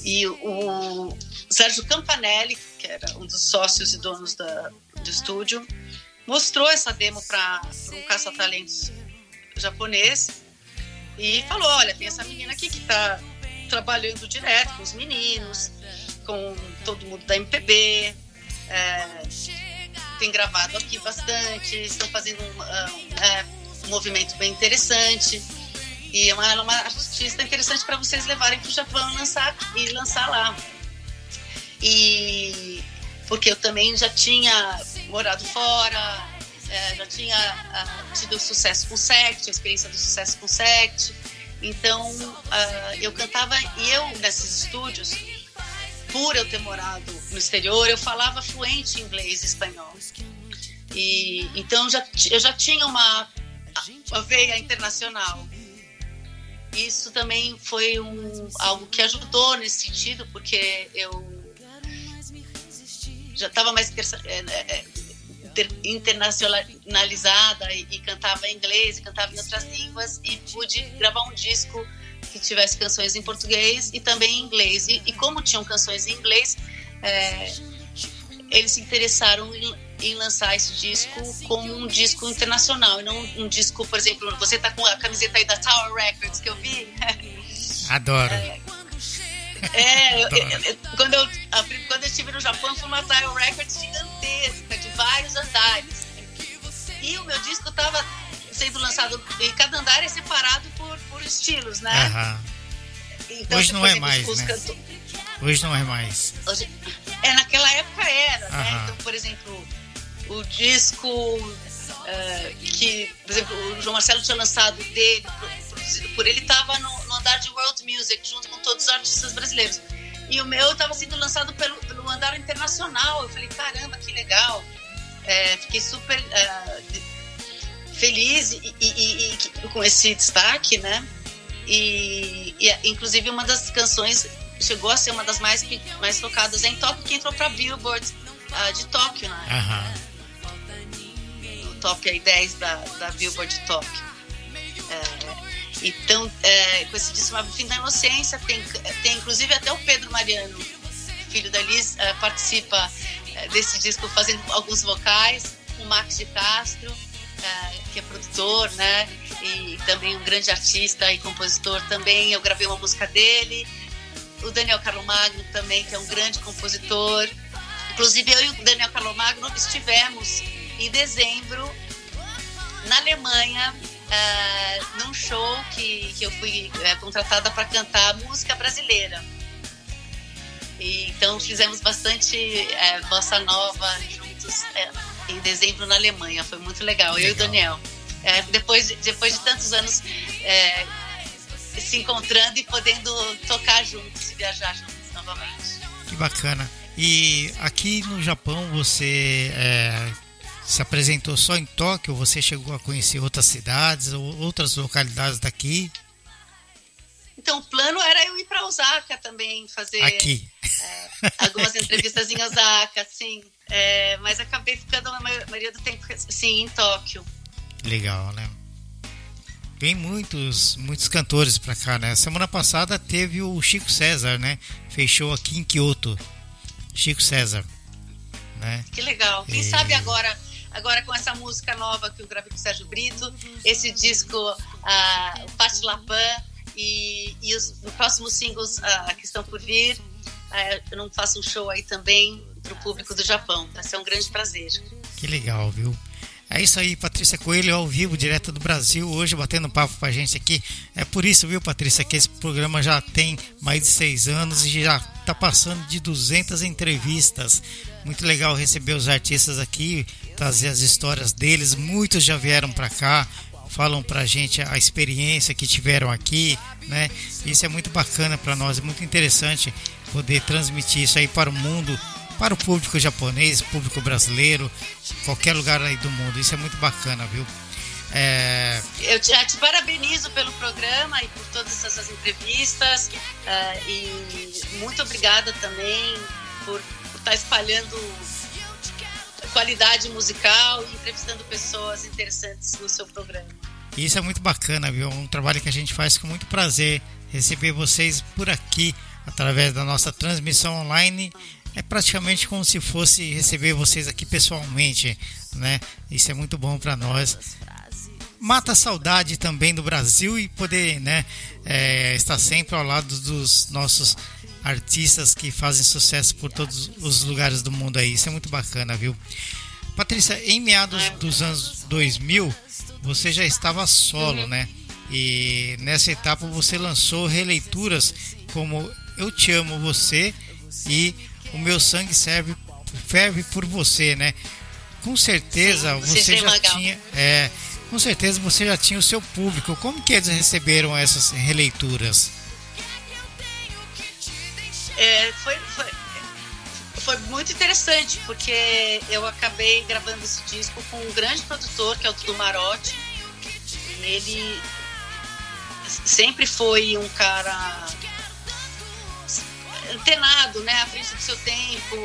e o Sérgio Campanelli, que era um dos sócios e donos da, do estúdio, mostrou essa demo para um caça-talentos japonês e falou: Olha, tem essa menina aqui que está trabalhando direto com os meninos, com todo mundo da MPB. É, tem gravado aqui bastante, estão fazendo um, é, um movimento bem interessante. E é uma, é uma artista interessante para vocês levarem para o Japão lançar, e lançar lá. E porque eu também já tinha morado fora, é, já tinha uh, tido sucesso com sect, a experiência do sucesso com sect. Então uh, eu cantava e eu nesses estúdios, por eu ter morado no exterior, eu falava fluente inglês e espanhol. E então já, eu já tinha uma, uma veia internacional. Isso também foi um, algo que ajudou nesse sentido, porque eu já estava mais é, internacionalizada e, e, cantava em inglês e cantava em outras línguas e pude gravar um disco que tivesse canções em português e também em inglês. E, e como tinham canções em inglês, é, eles se interessaram em, em, lançar esse disco como um disco internacional e não um disco, por exemplo, você tá com a camiseta aí da Tower Records que eu vi. Adoro. É, é, eu, eu, quando, eu, quando eu estive no Japão, foi uma Tower Records gigantesca, de vários andares. E o meu disco estava sendo lançado, e cada andar é separado por, por estilos, né? Uhum. Então, Hoje não é mais, né? Canto... Hoje não é mais. Hoje... É, naquela época era, uhum. né? Então, por exemplo, o disco uh, que, por exemplo, o João Marcelo tinha lançado dele, produzido por ele, estava no, no, andar de World Music, junto com todos os artistas brasileiros. E o meu estava sendo lançado pelo, pelo andar internacional. Eu falei, caramba, que legal. É, fiquei super uh, feliz e, e, e, e, com esse destaque, né? E, inclusive uma das canções chegou a ser uma das mais, mais tocadas em Tóquio, que entrou para Billboard uh, de Tóquio, né? Uhum. O top aí 10 da, da Billboard de Tóquio. Então, é, com esse disco Fim da Inocência, tem, tem inclusive até o Pedro Mariano, filho da Liz, é, participa é, desse disco fazendo alguns vocais, o Max de Castro, é, que é produtor, né? E também um grande artista e compositor também. Eu gravei uma música dele. O Daniel Carlomagno também, que é um grande compositor. Inclusive, eu e o Daniel Carlomagno estivemos em dezembro na Alemanha uh, num show que, que eu fui uh, contratada para cantar música brasileira. E, então fizemos bastante uh, bossa nova juntos em dezembro na Alemanha. Foi muito legal, legal. eu e o Daniel. depois, depois de tantos anos se encontrando e podendo tocar juntos e viajar juntos novamente. Que bacana. E aqui no Japão você é, se apresentou só em Tóquio? Você chegou a conhecer outras cidades ou outras localidades daqui? Então, o plano era eu ir para Osaka também, fazer Aqui. É, algumas entrevistas em Osaka, sim. É, mas acabei ficando a maioria do tempo, sim, em Tóquio. Legal, né? Vem muitos, muitos cantores para cá, né? Semana passada teve o Chico César, né? Fechou aqui em Kyoto. Chico César. Né? Que legal. Quem e... sabe agora agora com essa música nova que eu gravei com o Sérgio Brito, esse disco, uh, o Pati Lapan e, e os, os próximos singles uh, que estão por vir. Uh, eu não faço um show aí também para o público do Japão. Vai ser um grande prazer. Que legal, viu? É isso aí, Patrícia Coelho ao vivo, direto do Brasil, hoje batendo papo com a gente aqui. É por isso, viu, Patrícia, que esse programa já tem mais de seis anos e já está passando de 200 entrevistas. Muito legal receber os artistas aqui, trazer as histórias deles. Muitos já vieram para cá, falam para a gente a experiência que tiveram aqui, né? Isso é muito bacana para nós, é muito interessante poder transmitir isso aí para o mundo para o público japonês, público brasileiro, qualquer lugar aí do mundo. Isso é muito bacana, viu? É... Eu te, te, parabenizo pelo programa e por todas essas entrevistas uh, e muito obrigada também por, por estar tá espalhando qualidade musical e entrevistando pessoas interessantes no seu programa. Isso é muito bacana, viu? Um trabalho que a gente faz com muito prazer receber vocês por aqui através da nossa transmissão online é praticamente como se fosse receber vocês aqui pessoalmente, né? Isso é muito bom para nós. Mata a saudade também do Brasil e poder, né, é, estar sempre ao lado dos nossos artistas que fazem sucesso por todos os lugares do mundo aí. Isso é muito bacana, viu? Patrícia, em meados dos anos 2000, você já estava solo, né? E nessa etapa você lançou releituras como Eu Te Amo Você e o meu sangue serve, ferve por você, né? com certeza Sim, você já Magal. tinha. É, com certeza você já tinha o seu público. Como que eles receberam essas releituras? É, foi, foi, foi muito interessante, porque eu acabei gravando esse disco com um grande produtor, que é o Dudu Marotti. Ele sempre foi um cara antenado, né, à frente do seu tempo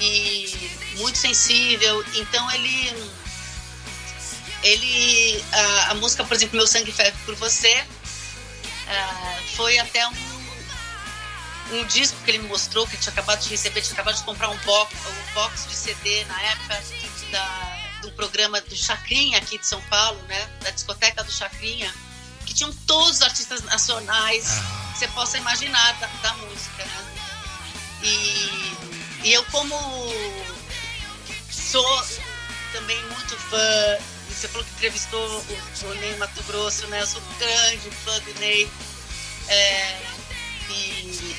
e muito sensível. Então ele ele a, a música, por exemplo, Meu Sangue Febre por Você, ah, foi até um um disco que ele me mostrou, que tinha acabado de receber, tinha acabado de comprar um box, um box de CD na época da, do programa do Chacrinha aqui de São Paulo, né? Da discoteca do Chacrinha, que tinham todos os artistas nacionais Ah. que você possa imaginar da, da música, né? E, e eu como sou também muito fã, você falou que entrevistou o, o Ney Mato Grosso, né? Eu sou grande fã do Ney. É, e,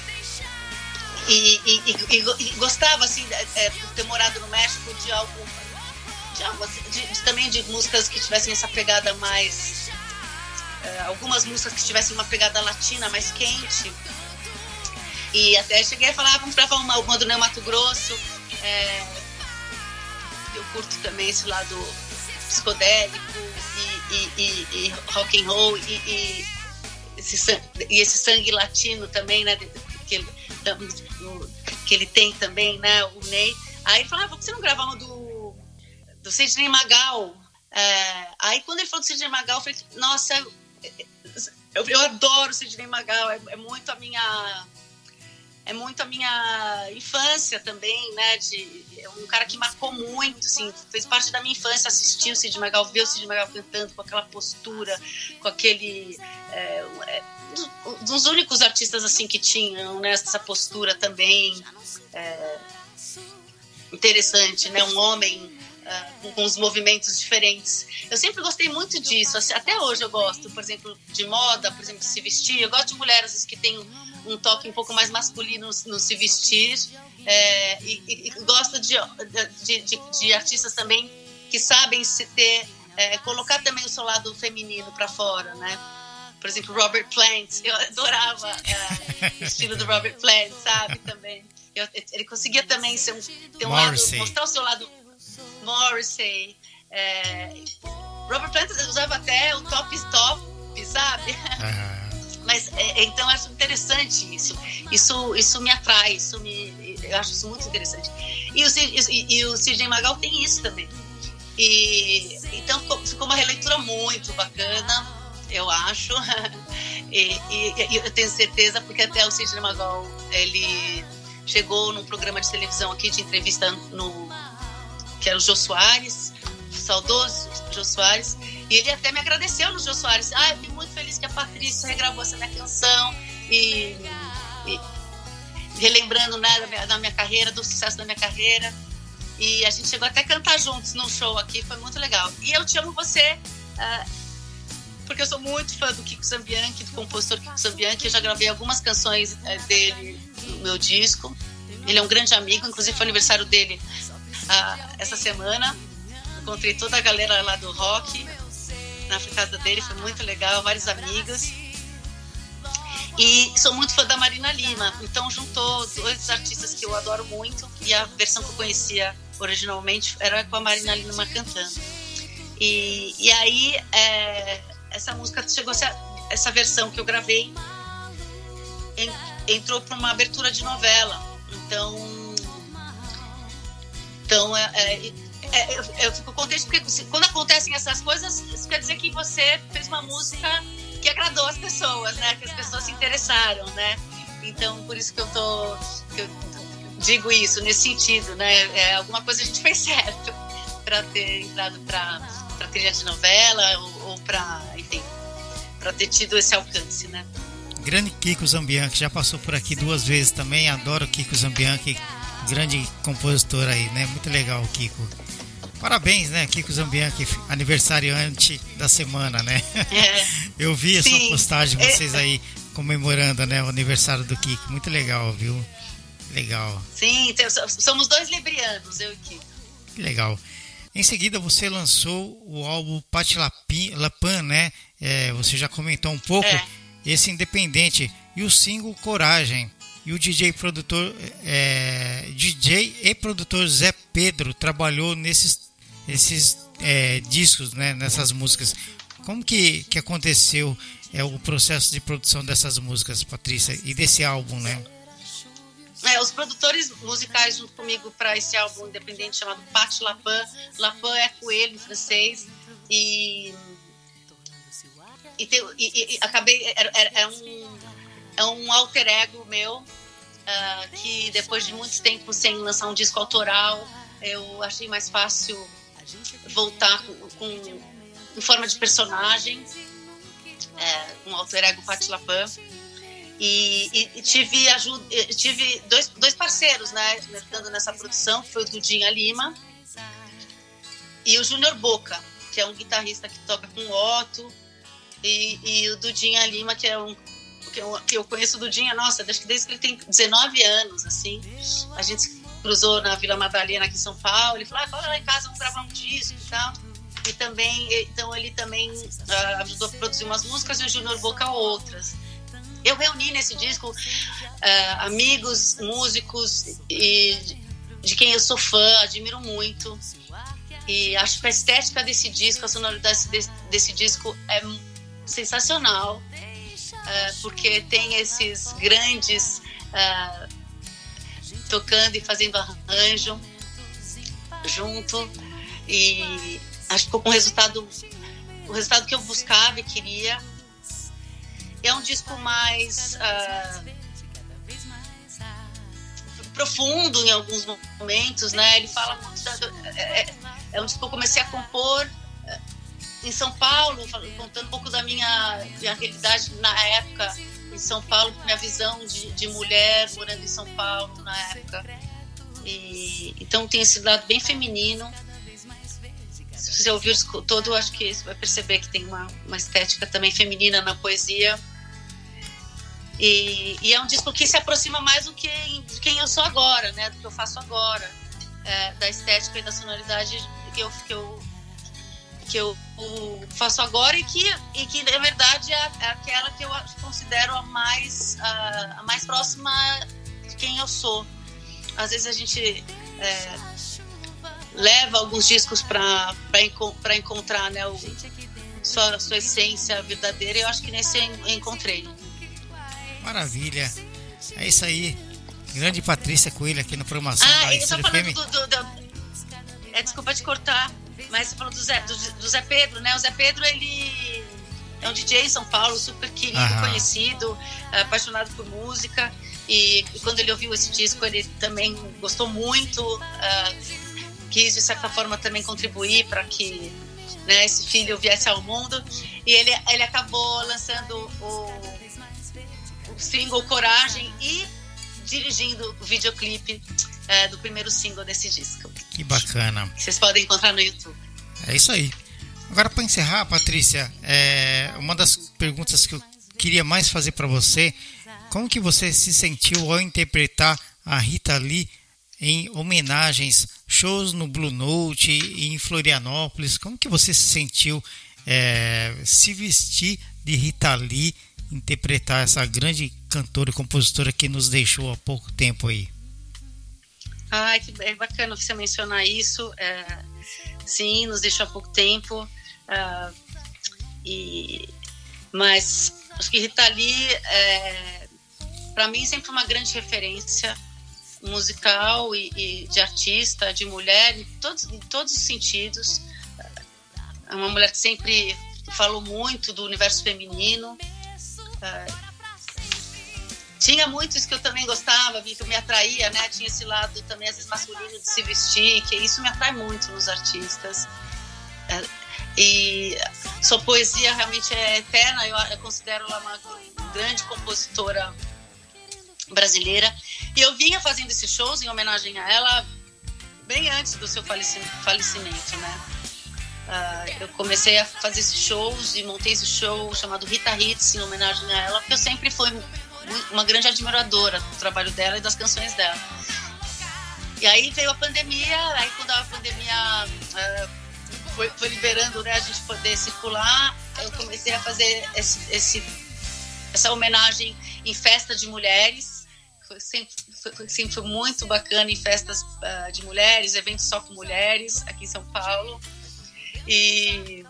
e, e, e- e- gostava assim é, por ter morado no México de algo de algo assim, de- de- também de músicas que tivessem essa pegada mais é, algumas músicas que tivessem uma pegada latina mais quente e até cheguei a falar "Ah, vamos gravar uma, uma do Neo Mato Grosso é, eu curto também esse lado psicodélico e, rock and roll e, esse, san- e esse sangue latino também, né? Que, que ele tem também, né? O Ney. Aí ele falou, ah, por que você não gravar uma do, do Sidney Magal? É, aí quando ele falou do Sidney Magal, eu falei, nossa, eu, eu adoro o Sidney Magal, é, é muito a minha é muito a minha infância também, né? De, é um cara que marcou muito, assim, fez parte da minha infância assistir o Sidney Magal, ver o Sidney Magal cantando com aquela postura, com aquele. É, é, um dos únicos artistas assim que tinham né, essa postura também é, interessante, né? Um homem ah, com, os movimentos diferentes. Eu sempre gostei muito disso, assim, até hoje eu gosto, por exemplo, de moda, por exemplo, de se vestir. Eu gosto de mulheres que têm um toque um pouco mais masculino no, no se vestir. é, e, e- e gosto de, de, de, de artistas também que sabem se ter, é, colocar também o seu lado feminino para fora, né? Por exemplo, Robert Plant, eu adorava é, o estilo do Robert Plant, sabe? Também. Eu- ele conseguia também ser um, ter um lado, mostrar o seu lado Morrissey. é, Robert Plant usava até o top top, sabe? Mas é, então eu acho interessante isso. Isso, isso me atrai, isso me, eu acho isso muito interessante. E o, e, e o Sidney Magal tem isso também. E então ficou, uma releitura muito bacana, eu acho. <laughs> E, e- e eu tenho certeza porque até o Sidney Magal ele chegou num programa de televisão aqui de entrevista no que era o Jô Soares, saudoso Jô Soares, e ele até me agradeceu no Jô Soares. Ah, eu fiquei muito feliz que a Patrícia regravou essa minha canção e, e relembrando né, da, minha, da minha carreira, do sucesso da minha carreira. E a gente chegou até a cantar juntos num show aqui, foi muito legal. E eu te amo você, ah, porque eu sou muito fã do Kiko Zambianchi, do compositor Kiko Zambianchi. Eu já gravei algumas canções eh, dele no meu disco. Ele é um grande amigo, inclusive foi aniversário dele ah, essa semana. Encontrei toda a galera lá do rock na casa dele, foi muito legal, vários amigos. E sou muito fã da Marina Lima, então juntou dois artistas que eu adoro muito e a versão que eu conhecia originalmente era com a Marina Lima cantando. E, e aí é, essa música chegou ser, essa versão que eu gravei en- entrou para uma abertura de novela. Então, então é, é, é, eu, eu fico contente porque quando acontecem essas coisas, isso quer dizer que você fez uma música que agradou as pessoas, né? Que as pessoas se interessaram, né? Então, por isso que eu tô que eu digo isso nesse sentido, né? É, alguma coisa a gente <laughs> fez certo para ter entrado para trilha de novela ou, ou para, enfim, para ter tido esse alcance, né? grande Kiko Zambianchi, já passou por aqui duas vezes também. Adoro Kiko Zambianchi, grande compositor aí, né? Muito legal, Kiko. Parabéns, né, Kiko Zambianchi, aniversariante da semana, né? É. <laughs> Eu vi a sua Sim. postagem, É. vocês aí comemorando, né, o aniversário do Kiko. Muito legal, viu? Legal, Sim, so- somos dois librianos, eu e Kiko. que legal. Em seguida, você lançou o álbum Pati Lapan, né? É, você já comentou um pouco. É. Esse independente. E o single Coragem. E o DJ produtor, é, DJ e produtor Zé Pedro trabalhou nesses, nesses é, discos, né? Nessas músicas. Como que, que aconteceu é, o processo de produção dessas músicas, Patrícia? E desse álbum, né? É, os produtores musicais junto comigo para esse álbum independente chamado Pat Lapin. Lapin é coelho em francês. E, e, te, e, e acabei. É, é, um, é um alter ego meu uh, que depois de muito tempo sem lançar um disco autoral, eu achei mais fácil voltar com, com em forma de personagem. É, um alter ego Pat Lapin e, e, e tive, ajuda, tive dois, dois parceiros, né, me ajudando nessa produção, foi o Dudinha Lima e o Júnior Boca, que é um guitarrista que toca com o Otto, e, e o Dudinha Lima, que é um que eu, que eu conheço o Dudinha, nossa, acho que desde que ele tem 19 anos, assim, a gente cruzou na Vila Madalena aqui em São Paulo, ele falou, ah, cola lá em casa, vamos gravar um disco e tal, e também, então ele também uh, ajudou a produzir umas músicas e o Júnior Boca outras. Eu reuni nesse disco uh, amigos, músicos e de quem eu sou fã, admiro muito. E acho que a estética desse disco, a sonoridade desse, desse disco é sensacional, uh, porque tem esses grandes uh, tocando e fazendo arranjo junto. E acho que ficou com um resultado, o resultado que eu buscava e queria é um disco mais uh, profundo em alguns momentos, né? Ele fala é, é, é um disco que eu comecei a compor em São Paulo, contando um pouco da minha, minha realidade na época em São Paulo, minha visão de, de mulher morando em São Paulo na época. E, então tem esse lado bem feminino. Se você ouvir todo, acho que você vai perceber que tem uma, uma estética também feminina na poesia. E, e, é um disco que se aproxima mais do que de quem eu sou agora, né? Do que eu faço agora, é, da estética e da sonoridade que eu, que eu, que eu faço agora e que, e que na verdade é, é aquela que eu considero a mais, a, a, mais próxima de quem eu sou. Às vezes a gente é, leva alguns discos para encontrar né, o, sua, sua essência verdadeira e eu acho que nesse eu encontrei. Maravilha. É isso aí. Grande Patrícia Coelho aqui no programação ah, da Estúdio FM. Do, do, do, é, desculpa te cortar, mas você falou do Zé, do, do, Zé Pedro, né? O Zé Pedro, ele é um DJ em São Paulo, super querido, Aham. conhecido, apaixonado por música. E, e, quando ele ouviu esse disco, ele também gostou muito, uh, quis de certa forma também contribuir para que né, esse filho viesse ao mundo. E ele, ele acabou lançando o single Coragem e dirigindo o videoclipe é, do primeiro single desse disco. Que bacana. Vocês podem encontrar no YouTube. É isso aí. Agora, para encerrar, Patrícia, é, uma das perguntas que eu queria mais fazer para você, como que você se sentiu ao interpretar a Rita Lee em homenagens, shows no Blue Note e em Florianópolis? Como que você se sentiu é, se vestir de Rita Lee interpretar essa grande cantora e compositora que nos deixou há pouco tempo aí. Ai, que é bacana você mencionar isso. É, sim, nos deixou há pouco tempo. É, e, mas acho que Rita Lee, é, para mim, sempre uma grande referência musical e, e, de artista, de mulher, em todos, em todos os sentidos. É uma mulher que sempre falou muito do universo feminino. Uh, tinha muitos que eu também gostava, que me atraía, né? Tinha esse lado também, às vezes, masculino de se vestir, que isso me atrai muito nos artistas. Uh, e sua poesia realmente é eterna, eu considero ela uma grande compositora brasileira. E eu vinha fazendo esses shows em homenagem a ela bem antes do seu falecimento, né? Uh, eu comecei a fazer esses shows e montei esse show chamado Rita Hits em homenagem a ela, porque eu sempre fui uma grande admiradora do trabalho dela e das canções dela. E aí veio a pandemia, aí quando a pandemia uh, foi, foi, liberando né, a gente poder circular, eu comecei a fazer esse, esse, essa homenagem em festa de mulheres. Foi sempre, sempre foi muito bacana em festas uh, de mulheres, eventos só com mulheres aqui em São Paulo. E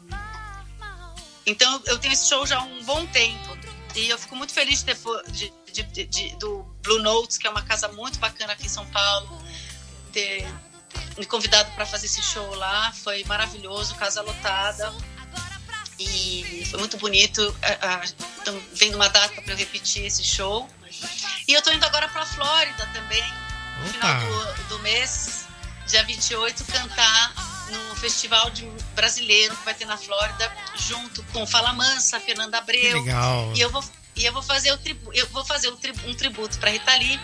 então eu tenho esse show já há um bom tempo. E eu fico muito feliz de ter, de, de, de, do Blue Notes, que é uma casa muito bacana aqui em São Paulo, ter me convidado para fazer esse show lá. Foi maravilhoso, casa lotada. E foi muito bonito. Estão vendo uma data para eu repetir esse show. E eu estou indo agora para a Flórida também, no final do, do mês, dia 28, cantar no festival de brasileiro que vai ter na Flórida, junto com Fala Mansa, Fernanda Abreu. Que legal. E eu vou e eu vou fazer o tribu eu vou fazer um tributo para Rita Lee,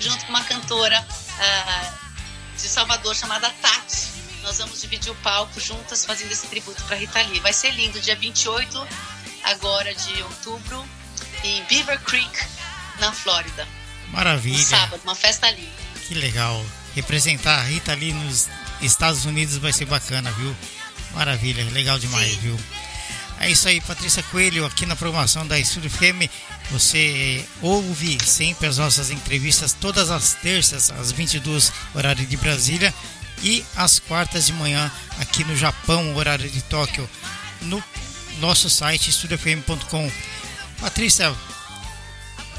junto com uma cantora uh, de Salvador chamada Tati. Nós vamos dividir o palco juntas fazendo esse tributo para Rita Lee. Vai ser lindo, dia 28 agora de outubro em Beaver Creek, na Flórida. Maravilha. Um sábado, uma festa linda. Que legal. Representar a Rita Lee nos Estados Unidos vai ser bacana, viu? Maravilha, legal demais, Sim. viu? É isso aí, Patrícia Coelho, aqui na programação da Estúdio FM. Você ouve sempre as nossas entrevistas todas as terças, às 22 horário de Brasília, e às quartas de manhã aqui no Japão, horário de Tóquio, no nosso site estudiofm.com. Patrícia,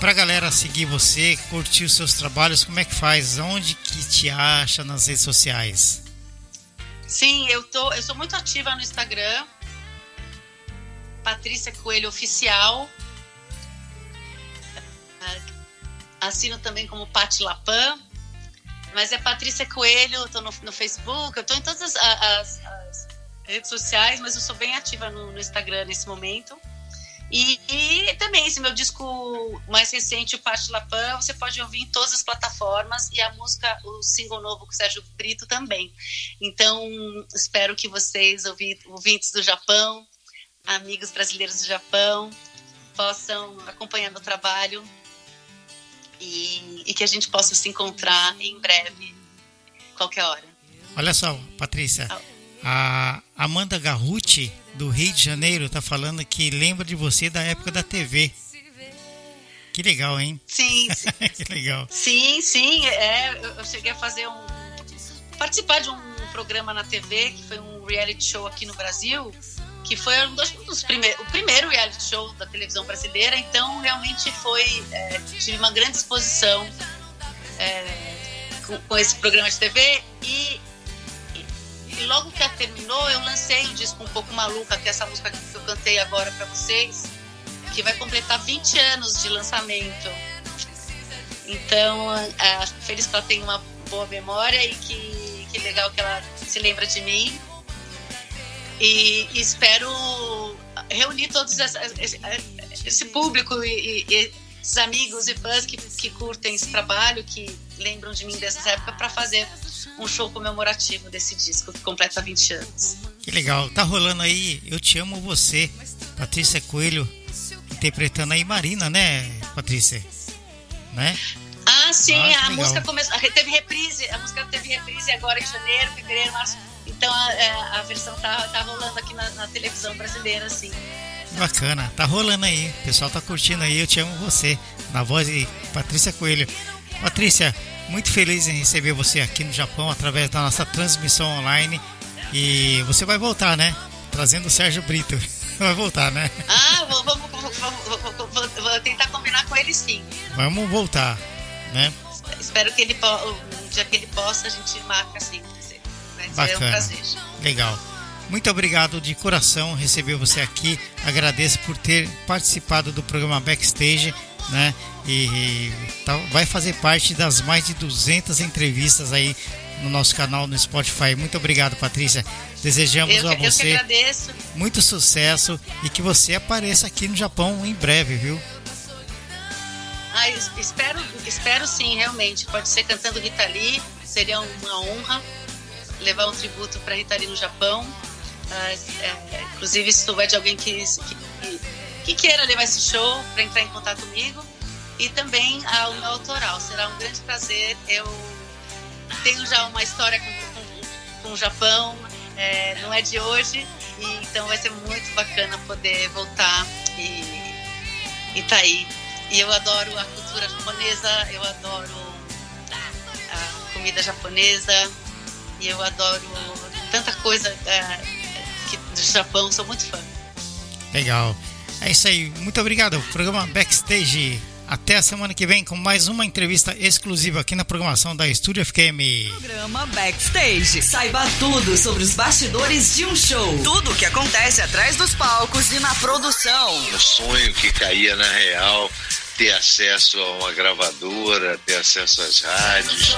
para a galera seguir você, curtir os seus trabalhos, como é que faz? Onde que te acha nas redes sociais? Sim, eu tô, eu sou muito ativa no Instagram. Patrícia Coelho Oficial. Assino também como Pati Lapan. Mas é Patrícia Coelho, eu tô no, no Facebook, eu tô em todas as, as, as, redes sociais, mas eu sou bem ativa no, no Instagram nesse momento. E, e, também esse meu disco mais recente, o Parte Lapan, você pode ouvir em todas as plataformas e a música, o single novo com o Sérgio Brito também. Então, espero que vocês, ouvintes do Japão, amigos brasileiros do Japão, possam acompanhar meu trabalho e, e que a gente possa se encontrar em breve, qualquer hora. Olha só, Patrícia. A Amanda Garruti, do Rio de Janeiro, tá falando que lembra de você da época da TV. Que legal, hein? Sim, <laughs> sim. que legal. Sim, sim. É, eu cheguei a fazer um. participar de um programa na TV, que foi um reality show aqui no Brasil, que foi um dos, um dos primeiros, o primeiro reality show da televisão brasileira. Então, realmente foi. É, tive uma grande exposição é, com, com esse programa de TV e e logo que terminou, eu lancei o disco Um Pouco Maluca, que é essa música que eu cantei agora para vocês, que vai completar 20 anos de lançamento. Então, é, feliz que ela tem uma boa memória e que, que legal que ela se lembra de mim. E, e espero reunir todos esse, esse, esse público e, e, esses amigos e fãs que, que curtem esse trabalho, que lembram de mim dessa época, para fazer um show comemorativo desse disco que completa 20 anos. Que legal. Tá rolando aí Eu Te Amo Você, Patrícia Coelho interpretando aí Marina, né, Patrícia? Né? Ah, sim, ah, a música começou, teve reprise, a música teve reprise agora em janeiro, fevereiro, março. Então a, é, a versão tá, tá rolando aqui na, na televisão brasileira, assim. Bacana, tá rolando aí. O pessoal tá curtindo aí, eu te amo você. Na voz de Patrícia Coelho. Patrícia, muito feliz em receber você aqui no Japão através da nossa transmissão online. E você vai voltar, né? Trazendo o Sérgio Brito. <laughs> Vai voltar, né? Ah, vou, vou, vou, vou, tentar combinar com ele sim. Vamos voltar, né? Espero que ele, um dia que ele possa, a gente marca assim. Bacana. um prazer. Legal. Muito obrigado de coração receber você aqui. Agradeço por ter participado do programa Backstage né? E, tá, vai fazer parte das mais de 200 entrevistas aí no nosso canal no Spotify. Muito obrigado, Patrícia. Desejamos eu, a você muito sucesso e que você apareça aqui no Japão em breve, viu? Ah, espero, espero sim, realmente. Pode ser cantando Rita Lee, seria uma honra levar um tributo para Rita Lee no Japão. Ah, é, inclusive, se souber de alguém que, que que queira levar esse show para entrar em contato comigo e também ao meu autoral. Será um grande prazer. Eu tenho já uma história com, com, com o Japão. é, não é de hoje, e, então vai ser muito bacana poder voltar e estar tá aí. E eu adoro a cultura japonesa, eu adoro a comida japonesa, e eu adoro tanta coisa é, que, do Japão, sou muito fã. Legal. É isso aí. Muito obrigado. Programa Backstage até a semana que vem com mais uma entrevista exclusiva aqui na programação da Estúdio FM. Programa Backstage. Saiba tudo sobre os bastidores de um show. Tudo o que acontece atrás dos palcos e na produção. O sonho que caía na real, ter acesso a uma gravadora, ter acesso às rádios.